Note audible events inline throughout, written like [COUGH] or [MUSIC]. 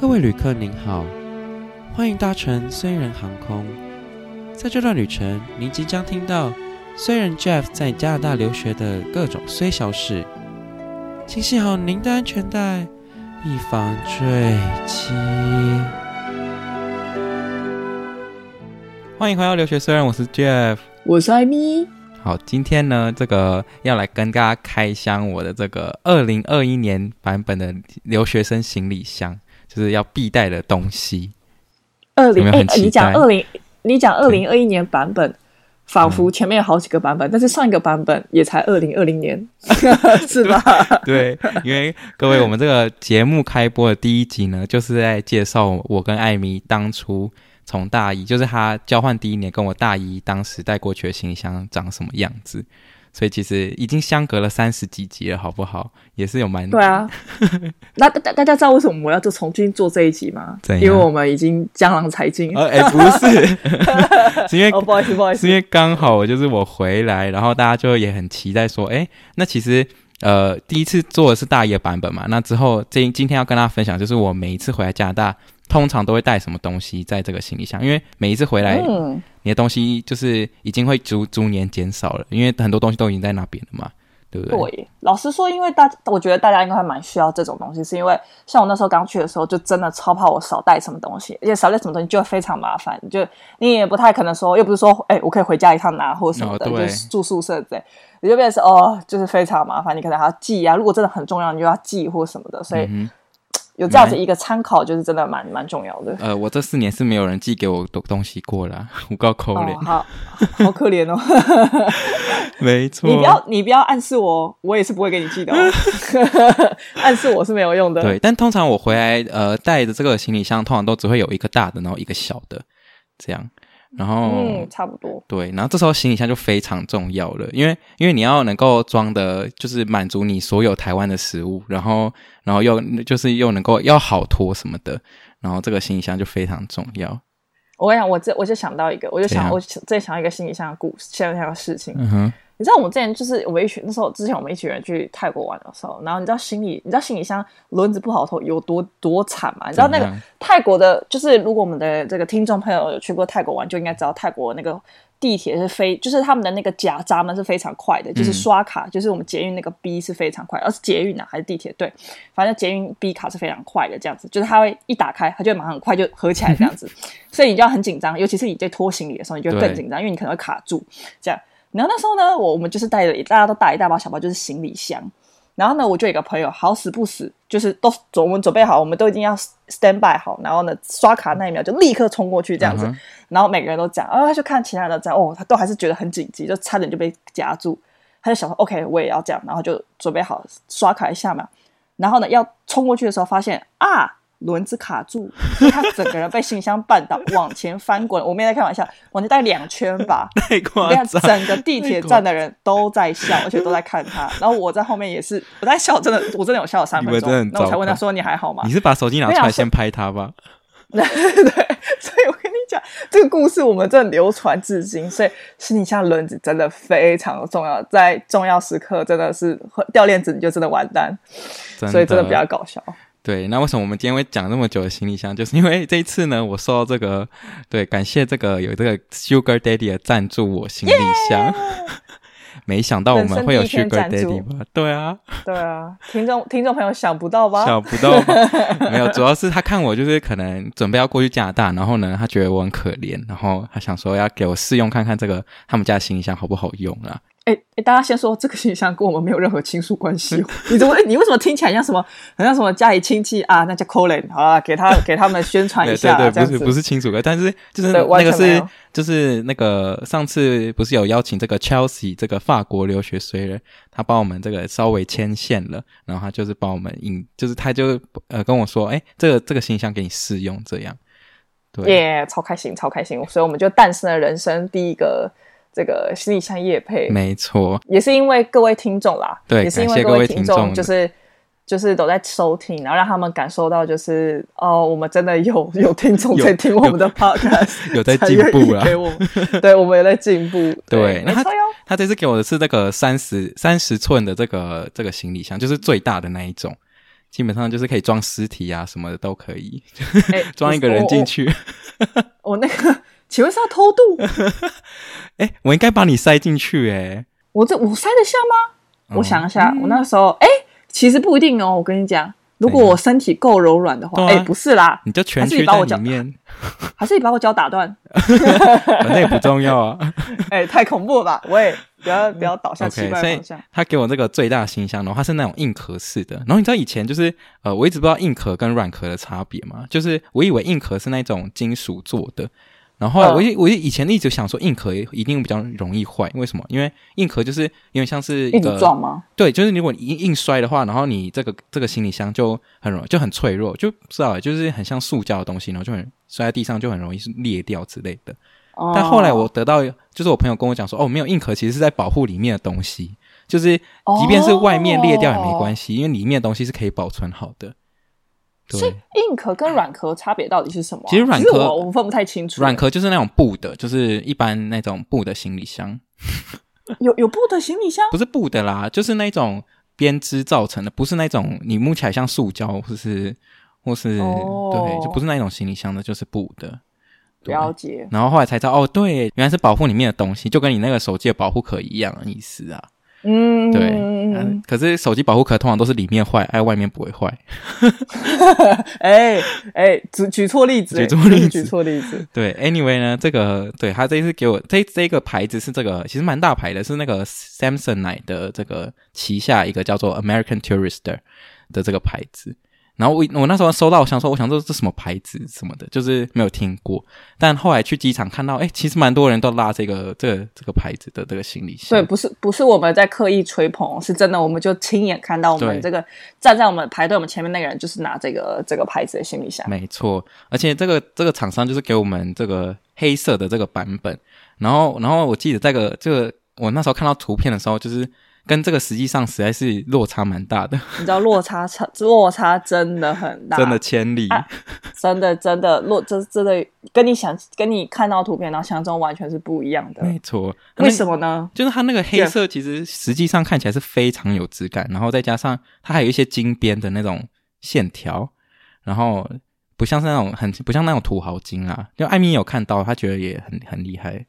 各位旅客您好，欢迎搭乘虽然航空。在这段旅程，您即将听到虽然 Jeff 在加拿大留学的各种虽小事，请系好您的安全带，以防坠机。欢迎回到留学虽然，我是 Jeff，我是艾米。好，今天呢，这个要来跟大家开箱我的这个二零二一年版本的留学生行李箱。就是要必带的东西。二零，哎，你讲二零，你讲二零二一年版本，仿佛前面有好几个版本，嗯、但是上一个版本也才二零二零年，[LAUGHS] 是吧？对，因为各位，我们这个节目开播的第一集呢，就是在介绍我跟艾米当初从大一，就是他交换第一年，跟我大一当时带过去的行李箱长什么样子。所以其实已经相隔了三十几集了，好不好？也是有蛮对啊。[LAUGHS] 那大大家知道为什么我要就重新做这一集吗？因为我们已经江郎才尽。呃，哎，不是，[LAUGHS] 是因为哦，不好意思，不好意思，是因为刚好就是我回来，然后大家就也很期待说，哎，那其实呃第一次做的是大一的版本嘛，那之后这今天要跟大家分享，就是我每一次回来加拿大。通常都会带什么东西在这个行李箱？因为每一次回来，嗯、你的东西就是已经会逐逐年减少了，因为很多东西都已经在那边了嘛，对不对？对，老实说，因为大，我觉得大家应该还蛮需要这种东西，是因为像我那时候刚去的时候，就真的超怕我少带什么东西，而且少带什么东西就会非常麻烦，就你也不太可能说，又不是说，哎、欸，我可以回家一趟拿或什么的，哦、就是住宿舍之类，你就变成是哦，就是非常麻烦，你可能还要寄啊，如果真的很重要，你就要寄或什么的，所以。嗯有这样子一个参考，就是真的蛮蛮重要的。呃，我这四年是没有人寄给我东东西过了，[LAUGHS] 我够可怜，好好可怜哦。[LAUGHS] 没错，你不要你不要暗示我，我也是不会给你寄的哦。[LAUGHS] 暗示我是没有用的。对，但通常我回来呃带的这个行李箱，通常都只会有一个大的，然后一个小的，这样。然后，嗯，差不多。对，然后这时候行李箱就非常重要了，因为因为你要能够装的，就是满足你所有台湾的食物，然后然后又就是又能够要好拖什么的，然后这个行李箱就非常重要。我跟你讲，我这我就想到一个，我就想我最想一个行李箱的故事，想到一个事情。嗯哼。你知道我们之前就是我们一群那时候之前我们一群人去泰国玩的时候，然后你知道行李你知道行李箱轮子不好拖有多多惨吗？你知道那个泰国的，就是如果我们的这个听众朋友有去过泰国玩，就应该知道泰国那个地铁是非，就是他们的那个夹闸门是非常快的，就是刷卡，就是我们捷运那个 B 是非常快，而是捷运啊还是地铁？对，反正捷运 B 卡是非常快的，这样子就是它会一打开，它就马上很快就合起来这样子，[LAUGHS] 所以你就要很紧张，尤其是你在拖行李的时候，你就更紧张，因为你可能会卡住这样。然后那时候呢，我我们就是带了大家都带一大包小包，就是行李箱。然后呢，我就有一个朋友，好死不死，就是都准我们准备好，我们都已经要 stand by 好。然后呢，刷卡那一秒就立刻冲过去这样子。嗯、然后每个人都讲，啊、哦，他就看其他人都这样，哦，他都还是觉得很紧急，就差点就被夹住。他就想说，OK，我也要这样，然后就准备好刷卡一下嘛。然后呢，要冲过去的时候，发现啊。轮子卡住，他整个人被行李箱绊倒，往前翻滚。我没在开玩笑，往前带两圈吧。[LAUGHS] 太夸张！整个地铁站的人都在笑，而且都在看他。然后我在后面也是，我在笑，真的，我真的有笑了三分钟。那我才问他说：“你还好吗？”你是把手机拿出来先拍他吧？对 [LAUGHS] 对对，所以我跟你讲，这个故事我们真的流传至今。所以行李箱轮子真的非常的重要，在重要时刻真的是掉链子你就真的完蛋。所以真的比较搞笑。对，那为什么我们今天会讲那么久的行李箱？就是因为这一次呢，我收到这个，对，感谢这个有这个 Sugar Daddy 的赞助我行李箱。[LAUGHS] 没想到我们会有 Sugar Daddy 吧？对啊，对啊，听众听众朋友想不到吧？想不到吧？没有，主要是他看我就是可能准备要过去加拿大，然后呢，他觉得我很可怜，然后他想说要给我试用看看这个他们家的行李箱好不好用啊。哎哎，大家先说这个行李箱跟我们没有任何亲属关系。[LAUGHS] 你怎么？你为什么听起来像什么？好像什么家里亲戚啊？那叫 Colin 好了，给他给他们宣传一下。对对，对，不是不是亲属的，但是就是那个是就是那个上次不是有邀请这个 Chelsea 这个法国留学虽人，他帮我们这个稍微牵线了，然后他就是帮我们引，就是他就呃跟我说，哎，这个这个行李箱给你试用，这样。对，耶，超开心，超开心，所以我们就诞生了人生第一个。这个行李箱业配，没错，也是因为各位听众啦，对，也是因为各位听众，就是就是都在收听，然后让他们感受到，就是哦，我们真的有 [LAUGHS] 有听众在听我们的 podcast，有，[LAUGHS] 有在进步了，给我们，[LAUGHS] 对，我们也在进步，对，那他他这次给我的是这个三十三十寸的这个这个行李箱，就是最大的那一种，基本上就是可以装尸体啊什么的都可以，装、欸、一个人进去。我，我，我那个，请问是要偷渡？哎、欸，我应该把你塞进去哎、欸，我这我塞得下吗？嗯、我想一下，我那时候哎、欸，其实不一定哦。我跟你讲，如果我身体够柔软的话，哎、不是啦，你就全去在里面，[LAUGHS] 还是你把我脚打断？[LAUGHS] 反正也不重要啊。哎、欸，太恐怖了吧！喂，不要不要倒下奇怪方向。Okay, 他给我这个最大行李箱，然后它是那种硬壳式的。然后你知道以前就是呃，我一直不知道硬壳跟软壳的差别嘛，就是我以为硬壳是那种金属做的。然后，后来我我以前一直想说硬壳一定比较容易坏，为什么？因为硬壳就是因为像是一个撞吗？对，就是如果你硬硬摔的话，然后你这个这个行李箱就很容易就很脆弱，就不知道就是很像塑胶的东西，然后就很摔在地上就很容易是裂掉之类的。哦、但后来我得到就是我朋友跟我讲说，哦，没有硬壳其实是在保护里面的东西，就是即便是外面裂掉也没关系，哦、因为里面的东西是可以保存好的。所以硬壳跟软壳差别到底是什么？其实软壳我我分不太清楚。软壳就是那种布的，就是一般那种布的行李箱。有有布的行李箱？不是布的啦，就是那种编织造成的，不是那种你摸起来像塑胶，或是或是、哦、对，就不是那种行李箱的，就是布的。了解。然后后来才知道，哦，对，原来是保护里面的东西，就跟你那个手机的保护壳一样的意思啊。嗯，对，嗯，可是手机保护壳通常都是里面坏，哎，外面不会坏。[LAUGHS] 哎哎，举举错例子，举错例子，举错例子。[LAUGHS] 对，anyway 呢，这个对他这一次给我这这个牌子是这个，其实蛮大牌的，是那个 Samsonite 的这个旗下一个叫做 American Tourister 的这个牌子。然后我我那时候收到，我想说，我想说这什么牌子什么的，就是没有听过。但后来去机场看到，哎，其实蛮多人都拉这个这个这个牌子的这个行李箱。对，不是不是我们在刻意吹捧，是真的，我们就亲眼看到我们这个站在我们排队我们前面那个人就是拿这个这个牌子的行李箱。没错，而且这个这个厂商就是给我们这个黑色的这个版本。然后然后我记得这个这个我那时候看到图片的时候，就是。跟这个实际上实在是落差蛮大的，[LAUGHS] 你知道落差差落差真的很大，真的千里，啊、真的真的落这真的跟你想跟你看到图片然后想象中完全是不一样的，没错。为什么呢？就是它那个黑色其实实际上看起来是非常有质感，然后再加上它还有一些金边的那种线条，然后不像是那种很不像那种土豪金啊。就艾米有看到，他觉得也很很厉害。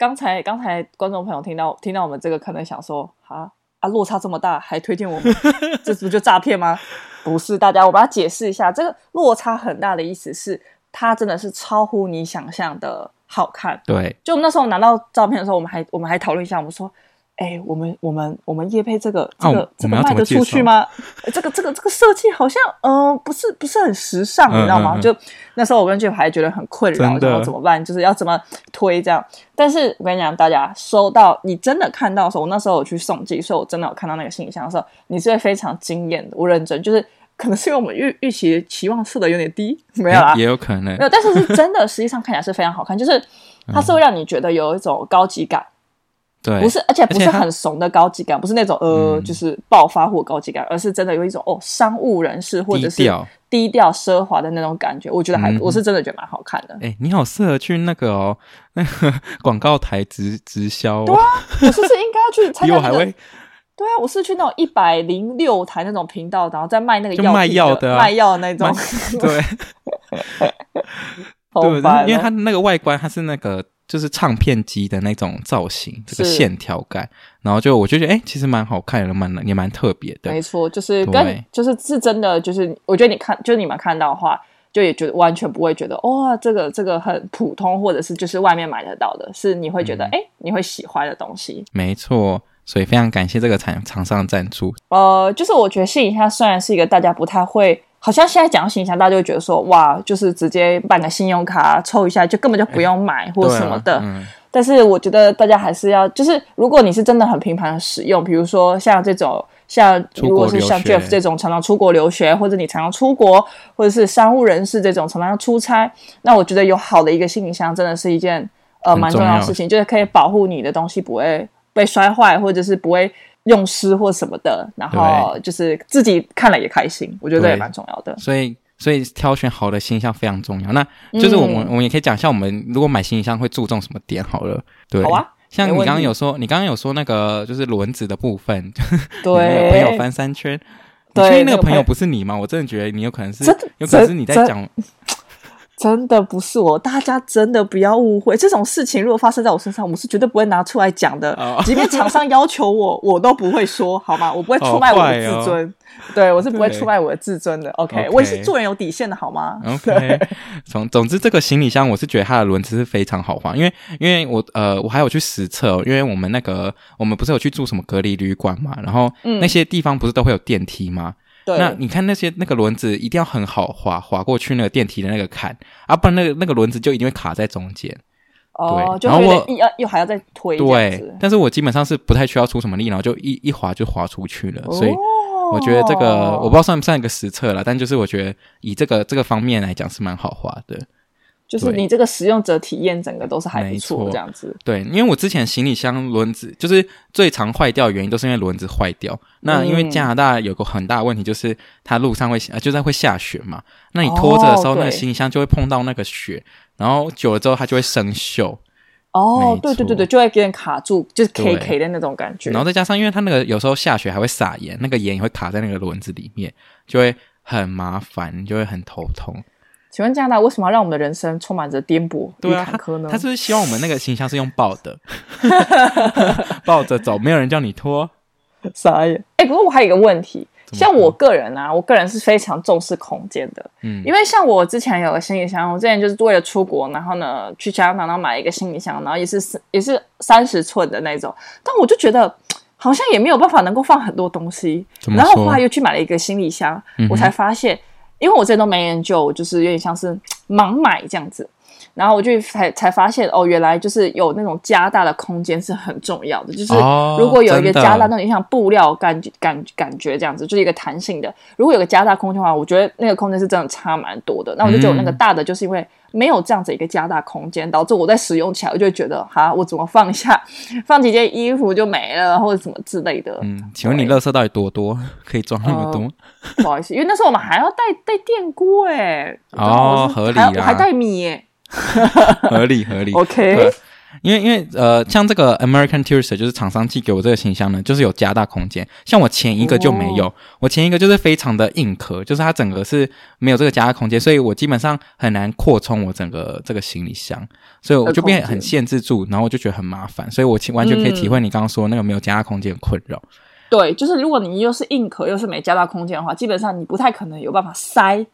刚才刚才观众朋友听到听到我们这个可能想说啊。啊，落差这么大，还推荐我们，[LAUGHS] 这是不是就诈骗吗？不是，大家我把它解释一下，这个落差很大的意思是，它真的是超乎你想象的好看。对，就我们那时候拿到照片的时候，我们还我们还讨论一下，我们说。哎，我们我们我们叶配这个这个、哦、这个卖得出去吗？这个这个这个设计好像嗯、呃、不是不是很时尚，嗯、你知道吗？嗯嗯、就那时候我跟 Jeff 还觉得很困扰，然后怎么办？就是要怎么推这样？但是我跟你讲，大家收到你真的看到的时候，我那时候我去送寄，所以我真的有看到那个行李箱的时候，你是会非常惊艳的。我认真，就是可能是因为我们预预期期望设的有点低，没有啊，也有可能没有，但是是真的，实际上看起来是非常好看，就是它是会让你觉得有一种高级感。对，不是，而且不是很怂的高级感，不是那种呃，嗯、就是暴发户高级感，而是真的有一种哦，商务人士或者是低调奢华的那种感觉。我觉得还，嗯、我是真的觉得蛮好看的。哎，你好适合去那个哦，那 [LAUGHS] 个广告台直直销，哦。对啊，我是不是应该要去参加，那个？[LAUGHS] 还会对啊，我是去那种一百零六台那种频道，然后在卖那个药卖药的，卖药的那种。[LAUGHS] 对，对，对，因为它那个外观，它是那个。就是唱片机的那种造型，这个线条感，然后就我就觉得，哎、欸，其实蛮好看的，蛮也蛮特别的。没错，就是跟就是是真的，就是我觉得你看，就是你们看到的话，就也觉得完全不会觉得，哇、哦，这个这个很普通，或者是就是外面买得到的，是你会觉得，哎、嗯欸，你会喜欢的东西。没错，所以非常感谢这个厂厂商赞助。呃，就是我觉得行李箱虽然是一个大家不太会。好像现在讲到行李箱，大家就会觉得说，哇，就是直接办个信用卡抽一下，就根本就不用买、欸、或什么的。啊嗯、但是我觉得大家还是要，就是如果你是真的很频繁的使用，比如说像这种，像如果是像 Jeff 这种常常出国留学，或者你常常出国，或者是商务人士这种常常要出差，那我觉得有好的一个行李箱，真的是一件呃蛮重要的事情，就是可以保护你的东西不会被摔坏，或者是不会。用诗或什么的，然后就是自己看了也开心，我觉得这也蛮重要的。所以，所以挑选好的行李箱非常重要。那就是我们，嗯、我们也可以讲，一下我们如果买行李箱会注重什么点好了。对，好啊。像你刚刚有说，你刚刚有说那个就是轮子的部分，[LAUGHS] 对，朋友翻三圈。你确定那个朋友不是你吗？我真的觉得你有可能是，有可能是你在讲。真的不是我，大家真的不要误会。这种事情如果发生在我身上，我是绝对不会拿出来讲的。Oh. 即便厂商要求我，我都不会说，好吗？[LAUGHS] 我不会出卖我的自尊。Oh, 对，我是不会出卖我的自尊的。OK，, okay. 我也是做人有底线的，好吗？OK。总总之，这个行李箱我是觉得它的轮子是非常好换，因为因为我呃我还有去实测，因为我们那个我们不是有去住什么隔离旅馆嘛，然后那些地方不是都会有电梯吗？嗯那你看那些那个轮子一定要很好滑滑过去那个电梯的那个坎，啊，不然那个那个轮子就一定会卡在中间。哦，对，然后我要又还要再推。对，但是我基本上是不太需要出什么力，然后就一一滑就滑出去了。所以我觉得这个我不知道算不算一个实测了，但就是我觉得以这个这个方面来讲是蛮好滑的。就是你这个使用者体验整个都是还不错，这样子。对，因为我之前行李箱轮子就是最常坏掉的原因，都是因为轮子坏掉。那因为加拿大有个很大的问题，就是它路上会呃，就在会下雪嘛。那你拖着的时候，那个行李箱就会碰到那个雪，然后久了之后它就会生锈。哦，对对对对，就会给人卡住，就是 K K 的那种感觉。然后再加上，因为它那个有时候下雪还会撒盐，那个盐也会卡在那个轮子里面，就会很麻烦，就会很头痛。请问加拿大为什么要让我们的人生充满着颠簸与坎坷呢？他是不是希望我们那个形象是用抱的，[LAUGHS] [LAUGHS] 抱着走，没有人叫你拖？傻眼！哎、欸，不过我还有一个问题，像我个人啊，我个人是非常重视空间的，嗯，因为像我之前有个行李箱，我之前就是为了出国，然后呢去加拿大买一个行李箱，然后也是也是三十寸的那种，但我就觉得好像也没有办法能够放很多东西，然后后来又去买了一个行李箱，嗯、我才发现。因为我这都没研究，就是有点像是盲买这样子，然后我就才才发现哦，原来就是有那种加大的空间是很重要的，就是如果有一个加大那种像布料感觉感感觉这样子，就是一个弹性的，如果有个加大空间的话，我觉得那个空间是真的差蛮多的。那我就觉得我那个大的就是因为。没有这样子一个加大空间，导致我在使用起来，我就会觉得哈，我怎么放下，[LAUGHS] 放几件衣服就没了，或者什么之类的。嗯，请问你垃圾到底多多，可以装那么多？呃、不好意思，因为那时候我们还要带带电锅哎。哦，[LAUGHS] 合理啊。还带米耶。合理合理。OK。因为因为呃，像这个 American Tourister 就是厂商寄给我这个行李箱呢，就是有加大空间。像我前一个就没有，哦、我前一个就是非常的硬壳，就是它整个是没有这个加大空间，所以我基本上很难扩充我整个这个行李箱，所以我就变很限制住，然后我就觉得很麻烦，所以我完全可以体会你刚刚说那个没有加大空间的困扰。对，就是如果你又是硬壳又是没加大空间的话，基本上你不太可能有办法塞。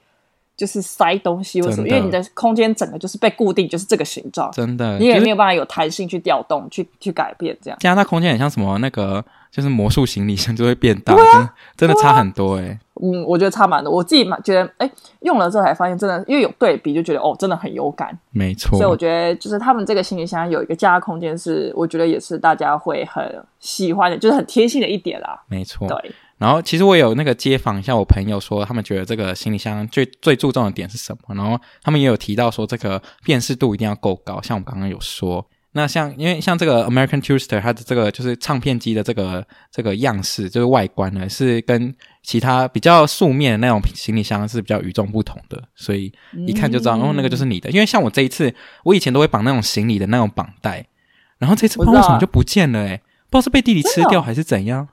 就是塞东西，为什么？因为你的空间整个就是被固定，就是这个形状，真的，你也没有办法有弹性去调动、去去改变这样。加拿大空间很像什么？那个就是魔术行李箱就会变大，啊、真的差很多哎、欸。嗯，我觉得差蛮多。我自己蛮觉得，哎、欸，用了之后才发现，真的，因为有对比，就觉得哦，真的很有感。没错。所以我觉得，就是他们这个行李箱有一个加大空间，是我觉得也是大家会很喜欢的，就是很贴心的一点啦。没错。对。然后其实我有那个街访一下我朋友说，他们觉得这个行李箱最最注重的点是什么？然后他们也有提到说，这个辨识度一定要够高。像我刚刚有说，那像因为像这个 American Tourister，它的这个就是唱片机的这个这个样式，就是外观呢，是跟其他比较素面的那种行李箱是比较与众不同的，所以一看就知道，哦，那个就是你的。因为像我这一次，我以前都会绑那种行李的那种绑带，然后这次不知道为什么就不见了，诶不知道是被弟弟吃掉还是怎样，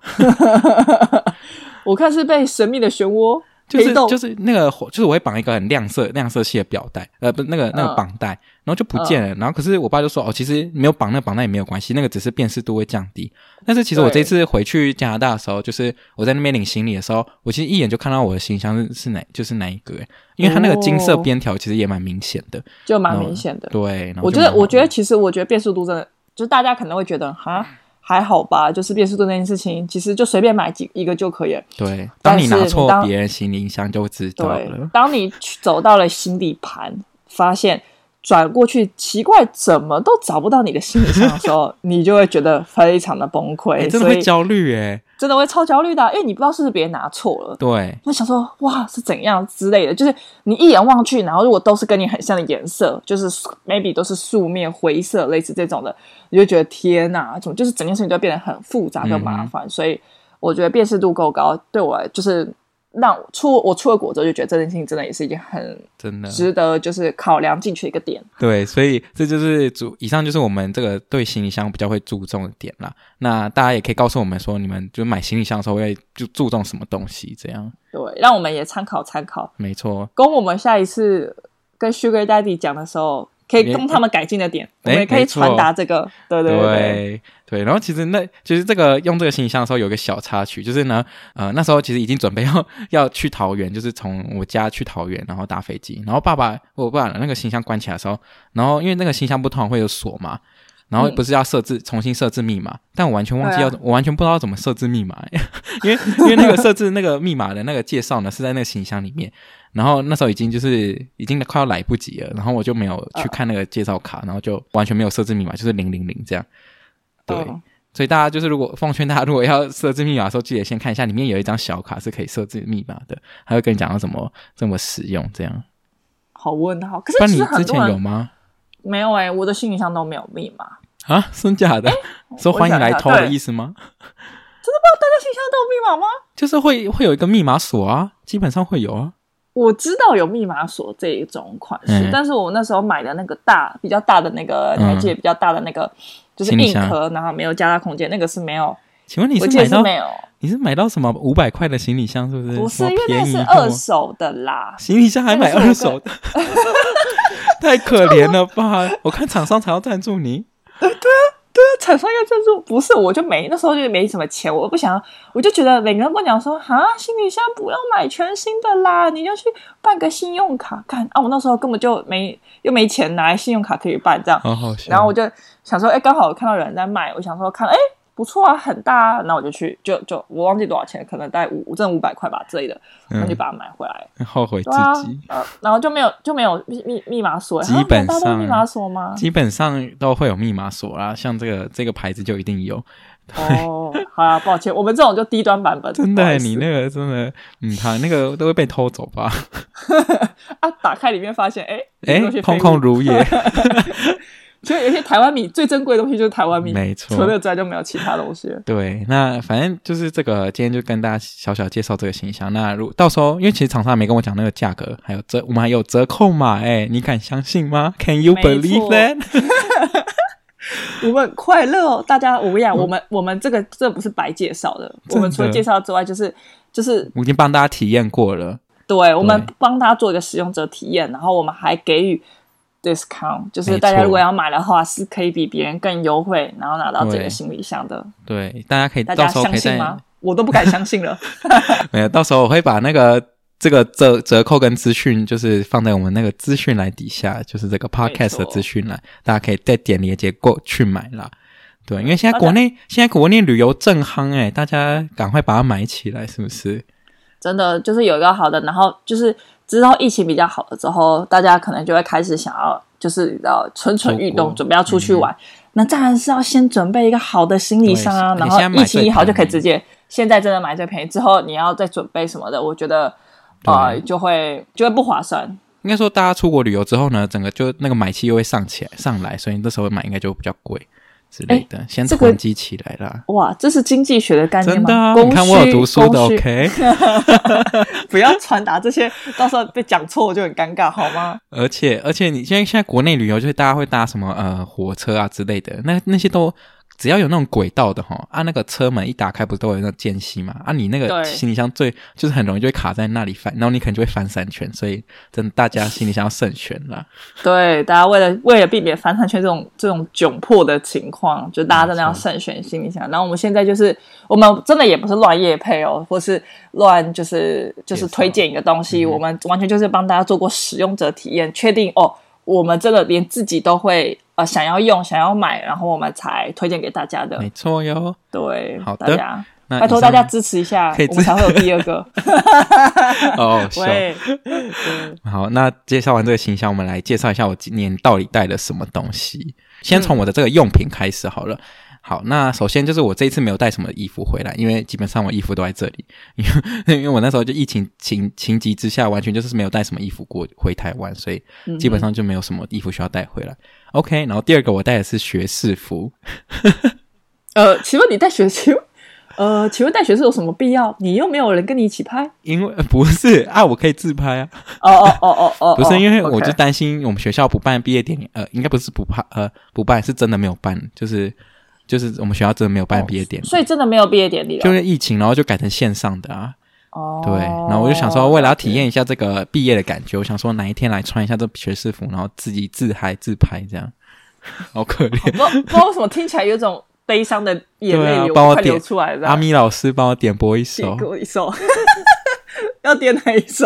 我看是被神秘的漩涡，就是就是那个，就是我会绑一个很亮色亮色系的表带，呃，不是那个那个绑带，然后就不见了。然后可是我爸就说，哦，其实没有绑那个绑带也没有关系，那个只是辨识度会降低。但是其实我这次回去加拿大的时候，就是我在那边领行李的时候，我其实一眼就看到我的行李箱是是哪，就是哪一个，因为它那个金色边条其实也蛮明显的，就蛮明显的。对，我觉得我觉得其实我觉得辨识度真的，就是大家可能会觉得哈。还好吧，就是辨识度那件事情，其实就随便买几一个就可以了。对，当你拿错别人行李箱就知道了。当你走到了行李盘，发现转过去奇怪，怎么都找不到你的行李箱的时候，[LAUGHS] 你就会觉得非常的崩溃，欸、真的会焦虑哎。真的会超焦虑的，因为你不知道是不是别人拿错了。对，那想说，哇，是怎样之类的，就是你一眼望去，然后如果都是跟你很像的颜色，就是 maybe 都是素面灰色，类似这种的，你就觉得天哪，怎么就是整件事情都变得很复杂跟麻烦。嗯、所以我觉得辨识度够高，对我来就是让我出我出了国之后，就觉得这件事情真的也是一件很真的值得就是考量进去的一个点。对，所以这就是主以上就是我们这个对行李箱比较会注重的点啦。那大家也可以告诉我们说，你们就买行李箱的时候会就注重什么东西？这样对，让我们也参考参考。没错，供我们下一次跟 Sugar Daddy 讲的时候。可以供他们改进的点，我们也可以传达这个，对对对对，对。然后其实那其实这个用这个行李箱的时候有个小插曲，就是呢，呃，那时候其实已经准备要要去桃园，就是从我家去桃园，然后搭飞机。然后爸爸我不管了，那个行李箱关起来的时候，然后因为那个行李箱不通常会有锁嘛，然后不是要设置重新设置密码，但我完全忘记要，我完全不知道怎么设置密码，[LAUGHS] 因为因为那个设置那个密码的那个介绍呢是在那个行李箱里面。然后那时候已经就是已经快要来不及了，然后我就没有去看那个介绍卡，然后就完全没有设置密码，就是零零零这样。对，所以大家就是如果奉劝大家，如果要设置密码的时候，记得先看一下里面有一张小卡是可以设置密码的，还会跟你讲要怎么怎么使用这样。好问号，可是你之前有吗？没有哎、欸，我的行李箱都没有密码啊？真假的？说欢迎来偷的意思吗？真的吗？大家行李箱都有密码吗？就是会会有一个密码锁啊，基本上会有啊。我知道有密码锁这一种款式，嗯，但是我那时候买的那个大比较大的那个，你还记得比较大的那个，就是硬壳，然后没有加大空间，那个是没有。请问你是买到是没有？你是买到什么五百块的行李箱是不是？不是，因为那是二手的啦。行李箱还买二手的，[LAUGHS] 太可怜了吧？我看厂商才要赞助你。对啊。对啊，厂商要赞助，不是我就没那时候就没什么钱，我不想，我就觉得每个人跟我讲说啊，行李箱不要买全新的啦，你就去办个信用卡看啊，我那时候根本就没又没钱拿信用卡可以办这样，好好，然后我就想说，哎，刚好我看到有人在卖，我想说看，哎。不错啊，很大啊，那我就去，就就我忘记多少钱，可能大概五，挣五百块吧之类的，然后就把它买回来。后悔自己，啊，然后就没有就没有密密密码锁，基本上密码锁吗？基本上都会有密码锁啦，像这个这个牌子就一定有。哦，好啊，抱歉，我们这种就低端版本。真的，你那个真的，嗯，他那个都会被偷走吧？[LAUGHS] 啊，打开里面发现，哎哎，空空如也。[LAUGHS] 所以有些台湾米最珍贵的东西就是台湾米，没错，除了这之外就没有其他东西了。对，那反正就是这个，今天就跟大家小小介绍这个形象。那如到时候，因为其实厂商没跟我讲那个价格，还有折，我们还有折扣码，哎，你敢相信吗？Can you believe that？[LAUGHS] 我们很快乐哦，大家，我跟你讲，我们我们这个这不是白介绍的，我们除了介绍之外，就是就是我已经帮大家体验过了。对，我们帮他做一个使用者体验，然后我们还给予。Discount 就是大家如果要买的话，是可以比别人更优惠，然后拿到这个行李箱的。对，大家可以，大家相信吗？我都不敢相信了。[LAUGHS] 没有，到时候我会把那个这个折折扣跟资讯，就是放在我们那个资讯栏底下，就是这个 podcast 的资讯栏，大家可以再点链接过去买啦。对，因为现在国内现在国内旅游正夯诶，大家赶快把它买起来，是不是？真的就是有一个好的，然后就是。之后疫情比较好了之后，大家可能就会开始想要，就是要蠢蠢欲动，准备要出去玩。嗯、那当然是要先准备一个好的行李箱啊，然后疫情一好就可以直接。现在真的买最便宜，之后你要再准备什么的，我觉得啊、呃，就会就会不划算。应该说，大家出国旅游之后呢，整个就那个买气又会上起来上来，所以那时候买应该就会比较贵。之类的，先囤积起来啦、这个。哇，这是经济学的概念吗？真的、啊，你看我有读书的，OK。[LAUGHS] 不要传达这些，到时候被讲错就很尴尬，好吗？而且，而且，你现在现在国内旅游，就是大家会搭什么呃火车啊之类的，那那些都。只要有那种轨道的哈，啊，那个车门一打开，不是都有那间隙嘛？啊，你那个行李箱最就是很容易就会卡在那里翻，然后你可能就会翻三圈，所以真的大家行李箱要慎选啦。[LAUGHS] 对，大家为了为了避免翻三圈这种这种窘迫的情况，就大家真的要慎选行李箱。然后我们现在就是我们真的也不是乱夜配哦，或是乱就是就是推荐一个东西，我们完全就是帮大家做过使用者体验，确定哦。我们真的连自己都会呃想要用、想要买，然后我们才推荐给大家的。没错哟，对，好的，大家拜托大家支持一下，我们才会有第二个。[LAUGHS] 哦，[LAUGHS] 喂，好，那介绍完这个形象，我们来介绍一下我今年到底带了什么东西。先从我的这个用品开始好了。嗯好，那首先就是我这一次没有带什么衣服回来，因为基本上我衣服都在这里，因 [LAUGHS] 为因为我那时候就疫情情情急之下，完全就是没有带什么衣服过回台湾，所以基本上就没有什么衣服需要带回来。OK，然后第二个我带的是学士服。[LAUGHS] 呃，请问你带学士服？[LAUGHS] 呃，请问带学士有什么必要？你又没有人跟你一起拍？因为不是啊，我可以自拍啊。哦哦哦哦哦，不是，因为我就担心我们学校不办毕业典礼，呃，应该不是不怕，呃，不办是真的没有办，就是就是我们学校真的没有办毕业典礼，所以真的没有毕业典礼，就是疫情，然后就改成线上的啊。哦，对，然后我就想说，为了要体验一下这个毕业的感觉，我想说哪一天来穿一下这学士服，然后自己自嗨自拍，这样 [LAUGHS] 好可怜。不不知道为什么听起来有种悲伤的眼泪流快流出来。阿咪老师帮我点播一首，给我一首，[LAUGHS] 要点哪一首？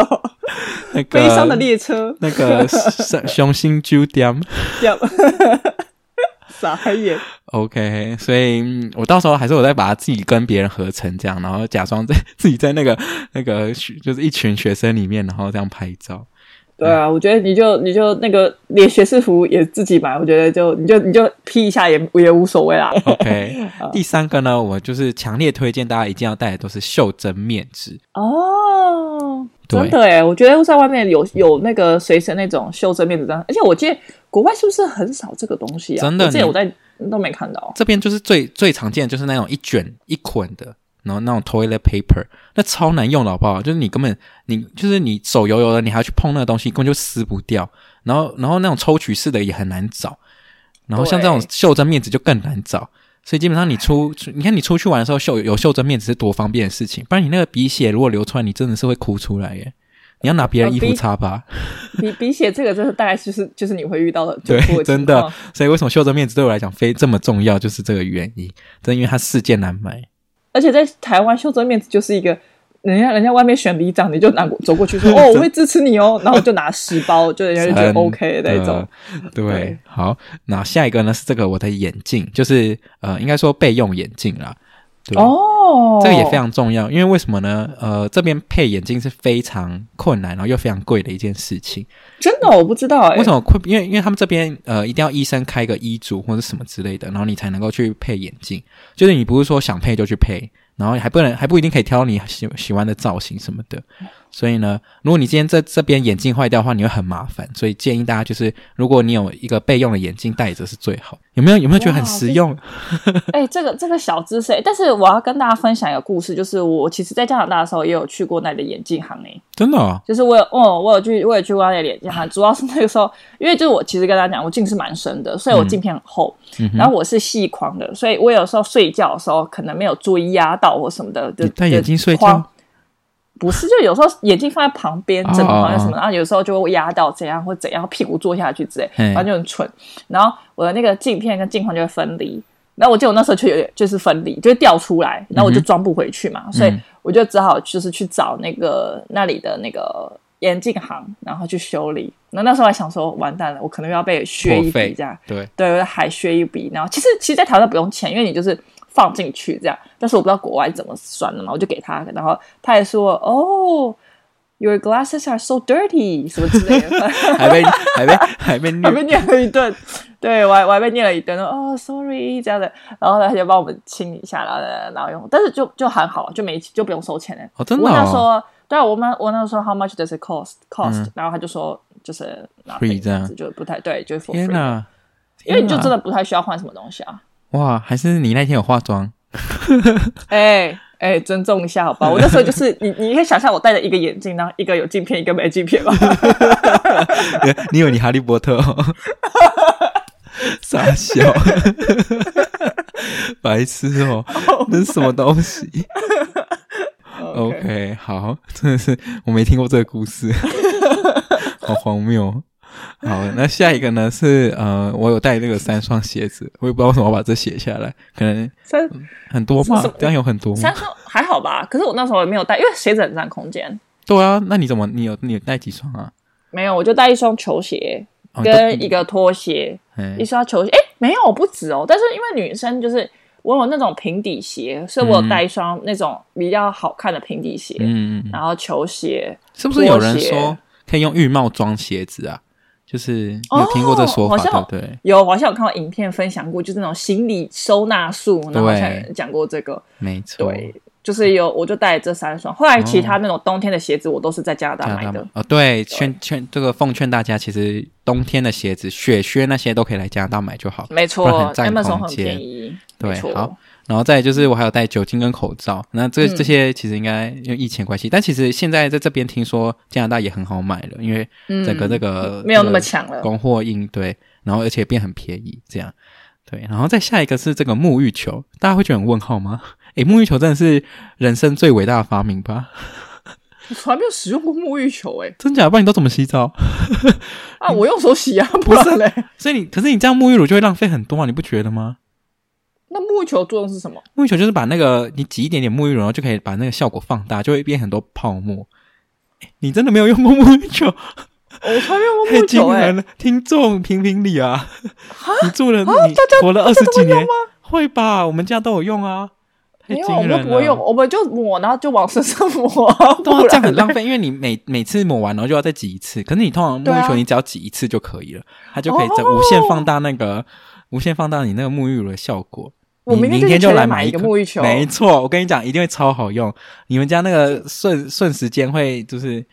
那个悲伤的列车，那个 [LAUGHS] 伤心酒店。傻眼。OK，所以我到时候还是我再把它自己跟别人合成这样，然后假装在 [LAUGHS] 自己在那个那个就是一群学生里面，然后这样拍照。对啊，我觉得你就你就那个连学士服也自己买，我觉得就你就你就 P 一下也也无所谓啦。OK，[LAUGHS] 第三个呢，我就是强烈推荐大家一定要带的都是袖珍面纸哦。真的诶，我觉得在外面有有那个随身那种袖珍面纸而且我记得国外是不是很少这个东西啊？真的，我记得我在都没看到。这边就是最最常见的就是那种一卷一捆的，然后那种 toilet paper，那超难用的好不好？就是你根本你就是你手油油的，你还要去碰那个东西，根本就撕不掉。然后然后那种抽取式的也很难找，然后像这种袖珍面纸就更难找。所以基本上你出，你看你出去玩的时候，袖有袖珍面纸是多方便的事情。不然你那个鼻血如果流出来，你真的是会哭出来耶。你要拿别人衣服擦吧。鼻鼻血这个就是大概就是就是你会遇到的。对，真的。所以为什么袖珍面子对我来讲非这么重要，就是这个原因。真因为它世界难买。而且在台湾，袖珍面子就是一个。人家人家外面选里长，你就拿走过去说哦，[LAUGHS] 我会支持你哦，然后就拿十包，就人家就觉得 OK 的那种。对，对好，那下一个呢是这个我的眼镜，就是呃，应该说备用眼镜啦。对哦，这个也非常重要，因为为什么呢？呃，这边配眼镜是非常困难，然后又非常贵的一件事情。真的，我不知道哎。为什么困？因为因为他们这边呃，一定要医生开个医嘱或者什么之类的，然后你才能够去配眼镜。就是你不是说想配就去配。然后还不能还不一定可以挑你喜喜欢的造型什么的，所以呢，如果你今天在这边眼镜坏掉的话，你会很麻烦。所以建议大家就是，如果你有一个备用的眼镜戴着是最好。有没有有没有觉得很实用？[LAUGHS] 哎、欸，这个这个小知识，但是我要跟大家分享一个故事，就是我其实在加拿大的时候也有去过那里的眼镜行诶。真的啊？就是我有哦，我有去我有去过那里的眼镜行，主要是那个时候，因为就是我其实跟大家讲，我近视蛮深的，所以我镜片很厚，嗯、然后我是细框的，所以我有时候睡觉的时候可能没有注意压到或什么的，就戴眼镜睡觉。不是，就有时候眼镜放在旁边，枕头旁边什么，然后有时候就会压到怎样或怎样，屁股坐下去之类，反正就很蠢。然后我的那个镜片跟镜框就会分离，然后我记得我那时候就有就是分离，就会掉出来，然后我就装不回去嘛，嗯、所以我就只好就是去找那个那里的那个眼镜行，然后去修理。那那时候还想说，完蛋了，我可能要被削一笔这样，对对，还削一笔。然后其实其实，在台湾不用钱，因为你就是。放进去这样，但是我不知道国外怎么算的嘛，我就给他，然后他也说：“哦，Your glasses are so dirty，什么之类的。还”被还被还被还被 [LAUGHS] 念了一顿，对我还我还被念了一顿，哦，sorry 这样的，然后他就帮我们清一下，然后然后用，但是就就还好，就没就不用收钱嘞。哦，真的、哦？我那时候对啊，我们我那时候 How much does it cost cost？、嗯、然后他就说就是 free 这样，就不太对，就 for free。天哪！因为你就真的不太需要换什么东西啊。哇，还是你那天有化妆？[LAUGHS] 哎哎、尊重一下好吧。[LAUGHS] 我那时候就是你，你可以想象我戴着一个眼镜，然后一个有镜片，一个没镜片吧。[LAUGHS] 你以为你哈利波特、哦？傻笑，白痴哦，那是什么东西？OK，, 好，真的是我没听过这个故事，好荒谬。好，那下一个呢是呃，我有带那个三双鞋子，我也不知道为什么要把这写下来，可能三很多嘛，这样有很多吗？三双还好吧，可是我那时候也没有带，因为鞋子很占空间。对啊，那你怎么你有你有带几双啊？没有，我就带一双球鞋跟一个拖鞋，哦、一双球鞋。哎，没有，不止哦。但是因为女生就是我有那种平底鞋，所以我有带一双那种比较好看的平底鞋。嗯，然后球鞋是不是有人说可以用浴帽装鞋子啊？就是有听过这说法，哦、好像对，对？有，好像有看到影片分享过，就是那种行李收纳术，然后好像讲过这个，没错，对，就是有，我就带这三双，后来其他那种冬天的鞋子，我都是在加拿大买的。哦，对，劝劝这个奉劝大家，其实冬天的鞋子、雪靴那些都可以来加拿大买就好，没错，Amazon 很便宜，对，好。然后再就是我还有带酒精跟口罩，那这这些其实应该因为疫情关系，但其实现在在这边听说加拿大也很好买了，因为整个这个没有那么强了，供货应对，然后而且变很便宜，这样对。然后再下一个是这个沐浴球，大家会觉得很问号吗？诶，沐浴球真的是人生最伟大的发明吧？我从来没有使用过沐浴球，诶，真假？不然你都怎么洗澡？啊，我用手洗啊，[LAUGHS] 不是嘞。所以你可是你这样沐浴乳就会浪费很多啊，你不觉得吗？那沐浴球的作用是什么？沐浴球就是把那个你挤一点点沐浴乳，然后就可以把那个效果放大，就会变很多泡沫。你真的没有用过沐浴球？我从来没有用过沐浴球哎！听众评评理啊！哈 [LAUGHS] 你住了，啊、你活了二十几年，会吧？我们家都有用啊。太惊人了！我们不会用，我们就抹，然后就往身上抹。对啊，这样很浪费，因为你每每次抹完，然后就要再挤一次。可是你通常沐浴球，你只要挤一次就可以了，啊、它就可以在无限放大那个、哦、无限放大你那个沐浴乳的效果。我明天，明天就来买一个沐浴球，没错，我跟你讲，一定会超好用。你们家那个瞬瞬时间会就是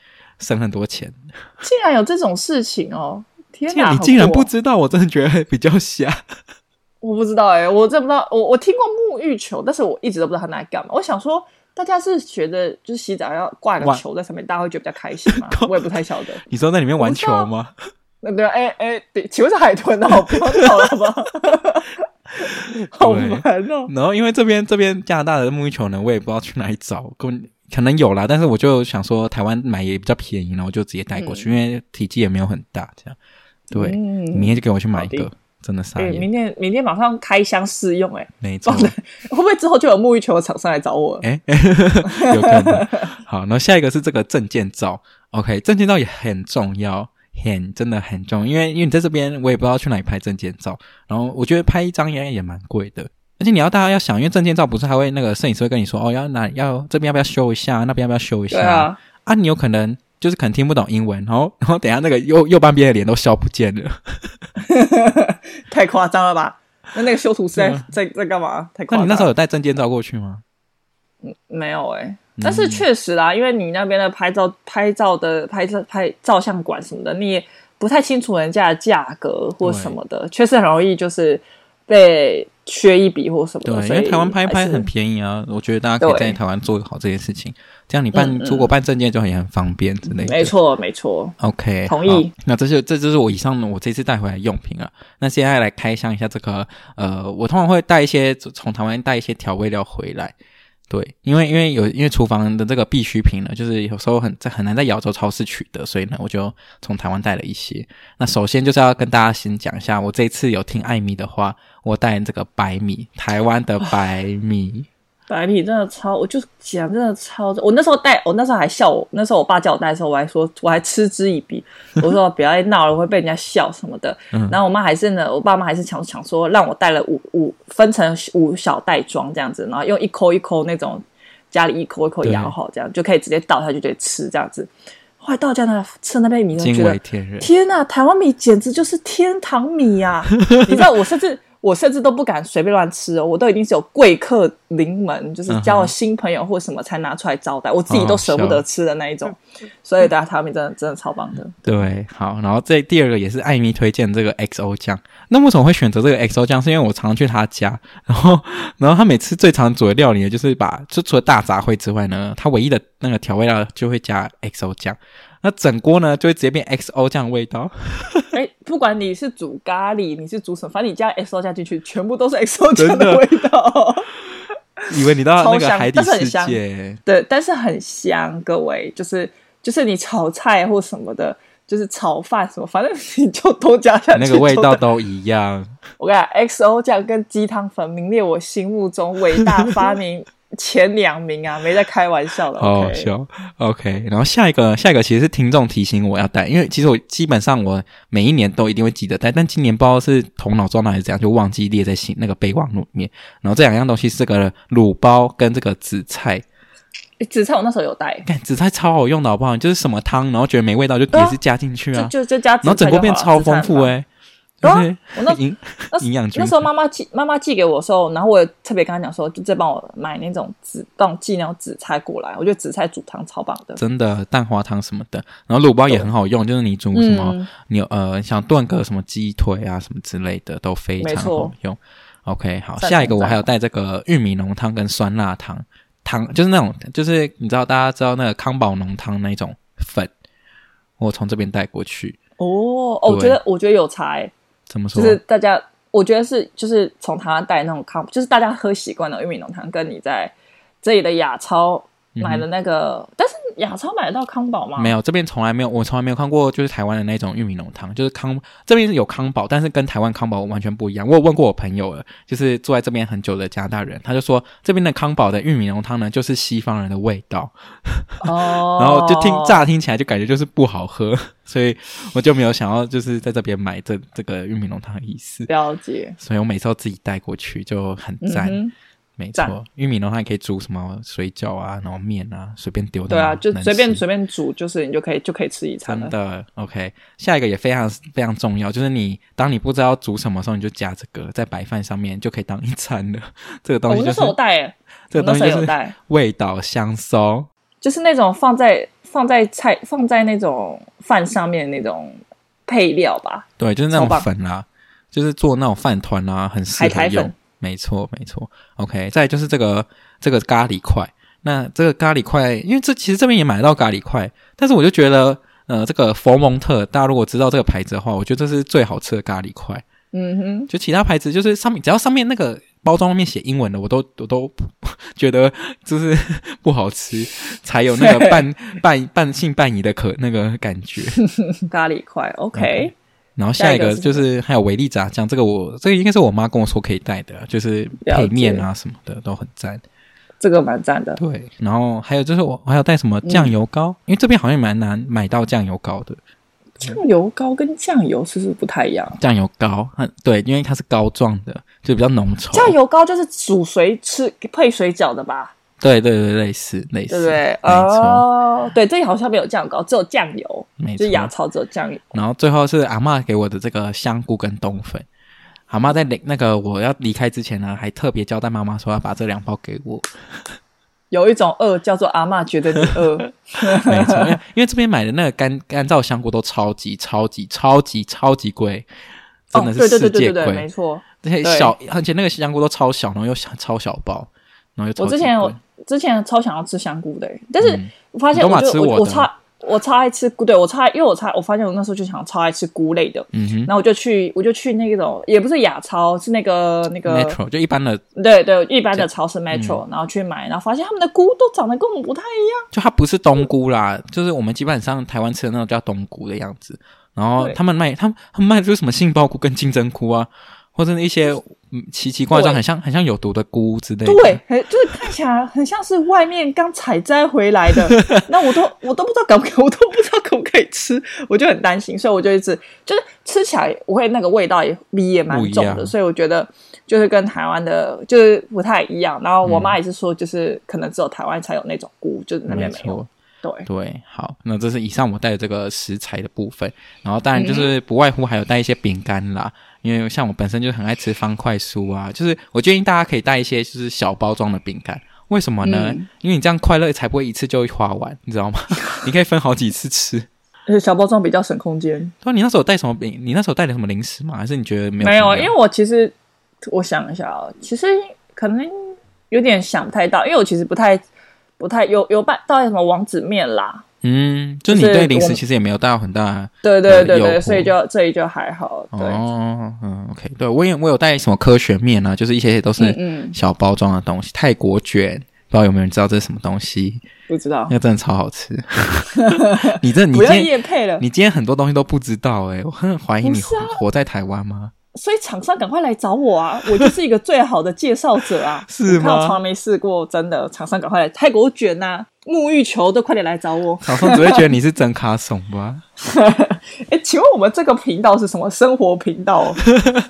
省很多钱。[LAUGHS] 竟然有这种事情哦！天哪，你竟然不知道，我真的觉得比较瞎。[LAUGHS] 我不知道哎、欸，我真不知道。我我听过沐浴球，但是我一直都不知道它拿来干嘛。我想说，大家是觉得就是洗澡要挂个球在上面，大家会觉得比较开心吗？[LAUGHS] 我也不太晓得。你说在里面玩球吗？那对哎哎，对，请问是海豚哦，不要闹了吧？[LAUGHS] 好烦哦！然后因为这边这边加拿大的沐浴球呢，我也不知道去哪里找，可可能有啦，但是我就想说台湾买也比较便宜，然后我就直接带过去，嗯、因为体积也没有很大，这样。对，嗯、明天就给我去买一个，真的傻眼。明天明天马上开箱试用，哎，没错。会不会之后就有沐浴球的厂商来找我？哎，[LAUGHS] 有可能。好，然后下一个是这个证件照，OK，证件照也很重要。很真的很重，因为因为你在这边，我也不知道去哪里拍证件照。然后我觉得拍一张应该也蛮贵的，而且你要大家要想，因为证件照不是还会那个摄影师会跟你说，哦，要哪要这边要不要修一下，那边要不要修一下？啊，啊，你有可能就是可能听不懂英文，然后然后等一下那个右右半边的脸都消不见了，[LAUGHS] 太夸张了吧？那那个修图师在在在干嘛？太夸张。那你那时候有带证件照过去吗？嗯，没有哎、欸。但是确实啦，因为你那边的拍照、拍照的拍照、拍照相馆什么的，你也不太清楚人家的价格或什么的，确实很容易就是被缺一笔或什么的。对，因为台湾拍拍很便宜啊，我觉得大家可以在台湾做好这件事情，这样你办出国办证件就也很方便之类的。没错，没错。OK，同意。那这是这就是我以上的我这次带回来的用品啊。那现在来开箱一下这个，呃，我通常会带一些从台湾带一些调味料回来。对，因为因为有因为厨房的这个必需品呢，就是有时候很在很难在亚洲超市取得，所以呢，我就从台湾带了一些。那首先就是要跟大家先讲一下，我这次有听艾米的话，我带这个白米，台湾的白米。白米真的超，我就讲真的超。我那时候带，我那时候还笑我。那时候我爸叫我带的时候，我还说，我还嗤之以鼻。[LAUGHS] 我说不要再闹了，我会被人家笑什么的。嗯、然后我妈还是呢，我爸妈还是强强说让我带了五五分成五小袋装这样子，然后用一抠一抠那种家里一抠一抠咬好，这样就可以直接倒下去就可以吃这样子。后来到家呢，吃那杯米，就觉得天哪，台湾米简直就是天堂米呀、啊！[LAUGHS] 你知道，我甚至。我甚至都不敢随便乱吃哦，我都一定是有贵客临门，就是交了新朋友或什么才拿出来招待，我自己都舍不得吃的那一种。所以大家台湾米真的真的超棒的。对，好，然后这第二个也是艾米推荐这个 XO 酱。那为什么会选择这个 XO 酱？是因为我常常去他家，然后然后他每次最常煮的料理呢，就是把就除了大杂烩之外呢，他唯一的那个调味料就会加 XO 酱。那整锅呢，就会直接变 XO 酱味道。[LAUGHS] 哎、欸，不管你是煮咖喱，你是煮什么，反正你加 XO 酱进去，全部都是 XO 酱 [LAUGHS] 的味道。[LAUGHS] 以为你到那个海底世界，对，但是很香。各位，就是就是你炒菜或什么的，就是炒饭什么，反正你就都加下去，那个味道都一样。我跟你讲，XO 酱跟鸡汤粉名列我心目中伟大发明。前两名啊，没在开玩笑的，好好笑。OK，然后下一个，下一个其实是听众提醒我要带，因为其实我基本上我每一年都一定会记得带，但今年不知道是头脑撞到还是怎样，就忘记列在心那个备忘录里面。然后这两样东西是这个卤包跟这个紫菜。紫菜我那时候有带，看紫菜超好用的好不好？就是什么汤，然后觉得没味道就也是加进去啊，就就加，然后整个变超丰富哎。对啊，我那营营养那时候妈妈寄妈妈寄给我的时候，然后我也特别跟她讲说，就再帮我买那种紫，帮我寄那种紫菜过来。我觉得紫菜煮汤超棒的，真的蛋花汤什么的。然后卤包也很好用，就是你煮什么，你呃想炖个什么鸡腿啊什么之类的都非常好用。OK，好，下一个我还有带这个玉米浓汤跟酸辣汤汤，就是那种就是你知道大家知道那个康宝浓汤那种粉，我从这边带过去。哦，我觉得我觉得有差，怎么说？就是大家我觉得是就是从他带那种康，就是大家喝习惯的玉米浓汤，跟你在这里的雅超。买的那个，嗯、但是亚超买得到康宝吗？没有，这边从来没有，我从来没有看过，就是台湾的那种玉米浓汤，就是康这边是有康宝，但是跟台湾康宝完全不一样。我有问过我朋友了，就是住在这边很久的加拿大人，他就说这边的康宝的玉米浓汤呢，就是西方人的味道。哦，[LAUGHS] 然后就听乍听起来就感觉就是不好喝，[LAUGHS] 所以我就没有想要就是在这边买这这个玉米浓汤的意思。了解，所以我每次都自己带过去，就很赞。嗯没错，玉米的话可以煮什么水饺啊，然后面啊，随便丢。对啊，就随便随便煮，就是你就可以就可以吃一餐。真的，OK。下一个也非常非常重要，就是你当你不知道煮什么时候，你就夹这个在白饭上面就可以当一餐了。[LAUGHS] 这个东西就是我带诶，这个东西有带，味道香松，就是那种放在放在菜放在那种饭上面那种配料吧。对，就是那种粉啊，就是做那种饭团啊，很适合用。没错，没错。OK，再就是这个这个咖喱块。那这个咖喱块，因为这其实这边也买得到咖喱块，但是我就觉得，呃，这个佛蒙特，大家如果知道这个牌子的话，我觉得这是最好吃的咖喱块。嗯哼，就其他牌子，就是上面只要上面那个包装上面写英文的，我都我都 [LAUGHS] 觉得就是 [LAUGHS] 不好吃，才有那个半 [LAUGHS] 半半信半疑的可那个感觉。咖喱块，OK。嗯然后下一个就是还有维力炸酱，这个我这个应该是我妈跟我说可以带的，就是配面啊什么的都很赞。这个蛮赞的。对，然后还有就是我还有带什么酱油膏，嗯、因为这边好像也蛮难买到酱油膏的。酱油膏跟酱油是不是不太一样？酱油膏，对，因为它是膏状的，就比较浓稠。酱油膏就是煮水吃配水饺的吧？对对对，类似类似，对不对？哦，对，这里好像没有酱油膏，只有酱油，没错，就是亚超只有酱油。然后最后是阿嬷给我的这个香菇跟冬粉。阿嬷在那那个我要离开之前呢，还特别交代妈妈说要把这两包给我。[LAUGHS] 有一种饿叫做阿嬷觉得你饿，[LAUGHS] 没错，因为因为这边买的那个干干燥香菇都超级超级超级超级贵，真的是世界贵，没错。这些小而且那个香菇都超小，然后又小超小包，然后又我之前有。之前超想要吃香菇的，但是我发现我就我我超我超爱吃菇，对我超爱，因为我超我发现我那时候就想超爱吃菇类的，嗯哼，然后我就去我就去那种也不是亚超，是那个那个 Metro 就一般的，对对一般的超市 Metro，然后去买，然后发现他们的菇都长得跟我们不太一样，就它不是冬菇啦，就是我们基本上台湾吃的那种叫冬菇的样子，然后他们卖他们他们卖的就是什么杏鲍菇跟金针菇啊。或者一些奇奇怪怪、很像很像有毒的菇之类的，对，就是看起来很像是外面刚采摘回来的。[LAUGHS] 那我都我都不知道可不敢，我都不知道可不可以吃，我就很担心，所以我就一直就是吃起来，我会那个味道也鼻也蛮重的，所以我觉得就是跟台湾的就是不太一样。然后我妈也是说，就是可能只有台湾才有那种菇，就是那边没有。对对，好，那这是以上我带的这个食材的部分，然后当然就是不外乎还有带一些饼干啦。因为像我本身就很爱吃方块酥啊，就是我建议大家可以带一些就是小包装的饼干，为什么呢？嗯、因为你这样快乐才不会一次就会花完，你知道吗？你可以分好几次吃，[LAUGHS] 而且小包装比较省空间。对，你那时候带什么饼？你那时候带了什么零食吗？还是你觉得没有？没有，因为我其实我想一下啊，其实可能有点想不太到，因为我其实不太不太有有办到底什么王子面啦。嗯，就你对零食其实也没有带到很大，对对对对，所以就所以就还好。对哦，嗯，OK，对我也我有带什么科学面啊，就是一些都是小包装的东西，泰国卷，不知道有没有人知道这是什么东西？不知道，那真的超好吃。[LAUGHS] 你这你今天，你今天很多东西都不知道哎，我很怀疑你活在台湾吗？所以厂商赶快来找我啊！[LAUGHS] 我就是一个最好的介绍者啊！[LAUGHS] 是吗？我从来没试过，真的。厂商赶快来，泰国卷呐、啊，沐浴球都快点来找我。厂商只会觉得你是真卡怂吧？[LAUGHS] 哎，请问我们这个频道是什么生活频道？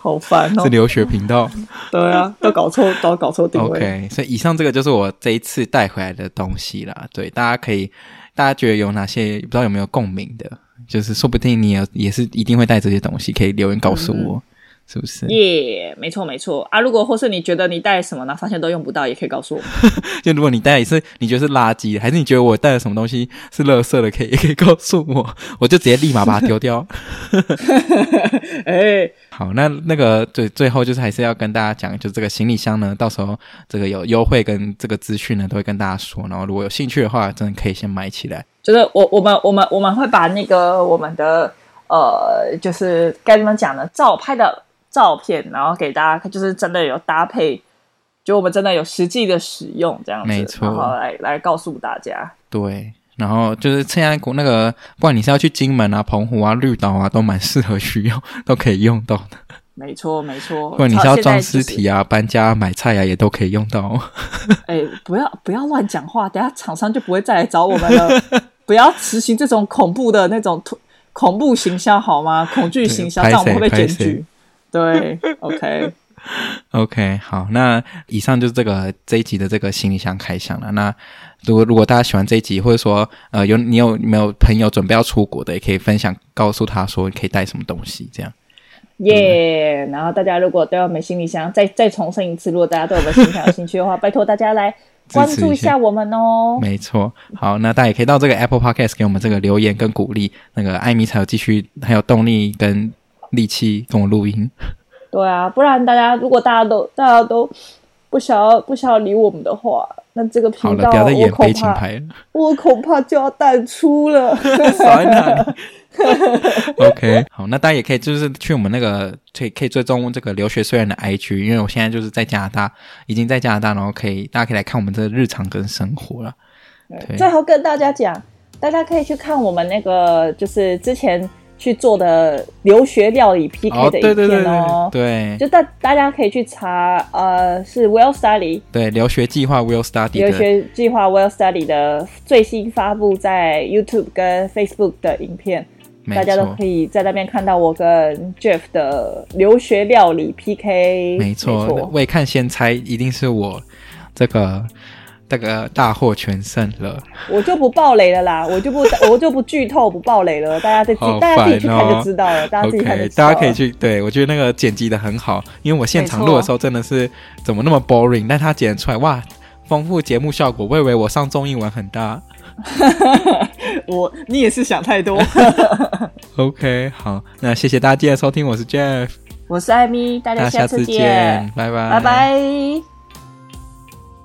好烦哦！是留学频道？对啊，都搞错，都搞错定位。OK，所以以上这个就是我这一次带回来的东西啦。对，大家可以，大家觉得有哪些不知道有没有共鸣的？就是说不定你也也是一定会带这些东西，可以留言告诉我。嗯是不是？耶，yeah, 没错没错啊！如果或是你觉得你带什么呢，发现都用不到，也可以告诉我。[LAUGHS] 就如果你带也是你觉得是垃圾，还是你觉得我带了什么东西是垃圾的，可以也可以告诉我，[LAUGHS] 我就直接立马把它丢掉。[LAUGHS] 哎，好，那那个最最后就是还是要跟大家讲，就这个行李箱呢，到时候这个有优惠跟这个资讯呢，都会跟大家说。然后如果有兴趣的话，真的可以先买起来。就是我我们我们我们会把那个我们的呃，就是该怎么讲呢？照拍的。照片，然后给大家看，就是真的有搭配，就我们真的有实际的使用这样子，没错，然后来来告诉大家。对，然后就是现在国那个，不管你是要去金门啊、澎湖啊、绿岛啊，都蛮适合去用，都可以用到的。没错，没错。不管你是要装尸体啊、就是、搬家、买菜啊，也都可以用到。哎，不要不要乱讲话，等下厂商就不会再来找我们了。[LAUGHS] 不要实行这种恐怖的那种恐怖行销好吗？恐惧行销，这样我们会被检举。对，OK，OK，、好，那以上就是这个这一集的这个行李箱开箱了。那如果如果大家喜欢这一集，或者说呃有你有没有朋友准备要出国的，也可以分享告诉他说你可以带什么东西，这样。耶，yeah, 然后大家如果对我们行李箱再再重申一次，如果大家对我们行李箱有兴趣的话，[LAUGHS] 拜托大家来关注一下我们哦。没错，好，那大家也可以到这个 Apple Podcast 给我们这个留言跟鼓励，那个艾米才有继续还有动力跟。力气跟我录音，对啊，不然大家如果大家都大家都不想要不想要理我们的话，那这个频道我恐怕我恐怕就要淡出了。[LAUGHS] [LAUGHS] OK，好，那大家也可以就是去我们那个可以可以追踪这个留学虽然的 IG，因为我现在就是在加拿大，已经在加拿大，然后可以大家可以来看我们这个日常跟生活了。对，最后跟大家讲，大家可以去看我们那个就是之前。去做的留学料理 PK 的影片哦，对，就大大家可以去查，呃，是 Well Study，对，留学计划 Well Study，留学计划 Well Study 的最新发布在 YouTube 跟 Facebook 的影片，大家都可以在那边看到我跟 Jeff 的留学料理 PK，没错，未看先猜，一定是我这个。这个大获全胜了，我就不暴雷了啦，我就不 [LAUGHS] 我就不剧透不暴雷了，大家再自己、哦、大家自己去看就知道了，大家自己看就知道了。Okay, 大家可以去，对，我觉得那个剪辑的很好，因为我现场录的时候真的是怎么那么 boring，但他剪出来哇，丰富节目效果，我以为我上综艺玩很大。[LAUGHS] 我你也是想太多。[LAUGHS] OK，好，那谢谢大家今天的收听，我是 Jeff，我是艾米，大家下次见，拜拜，拜拜。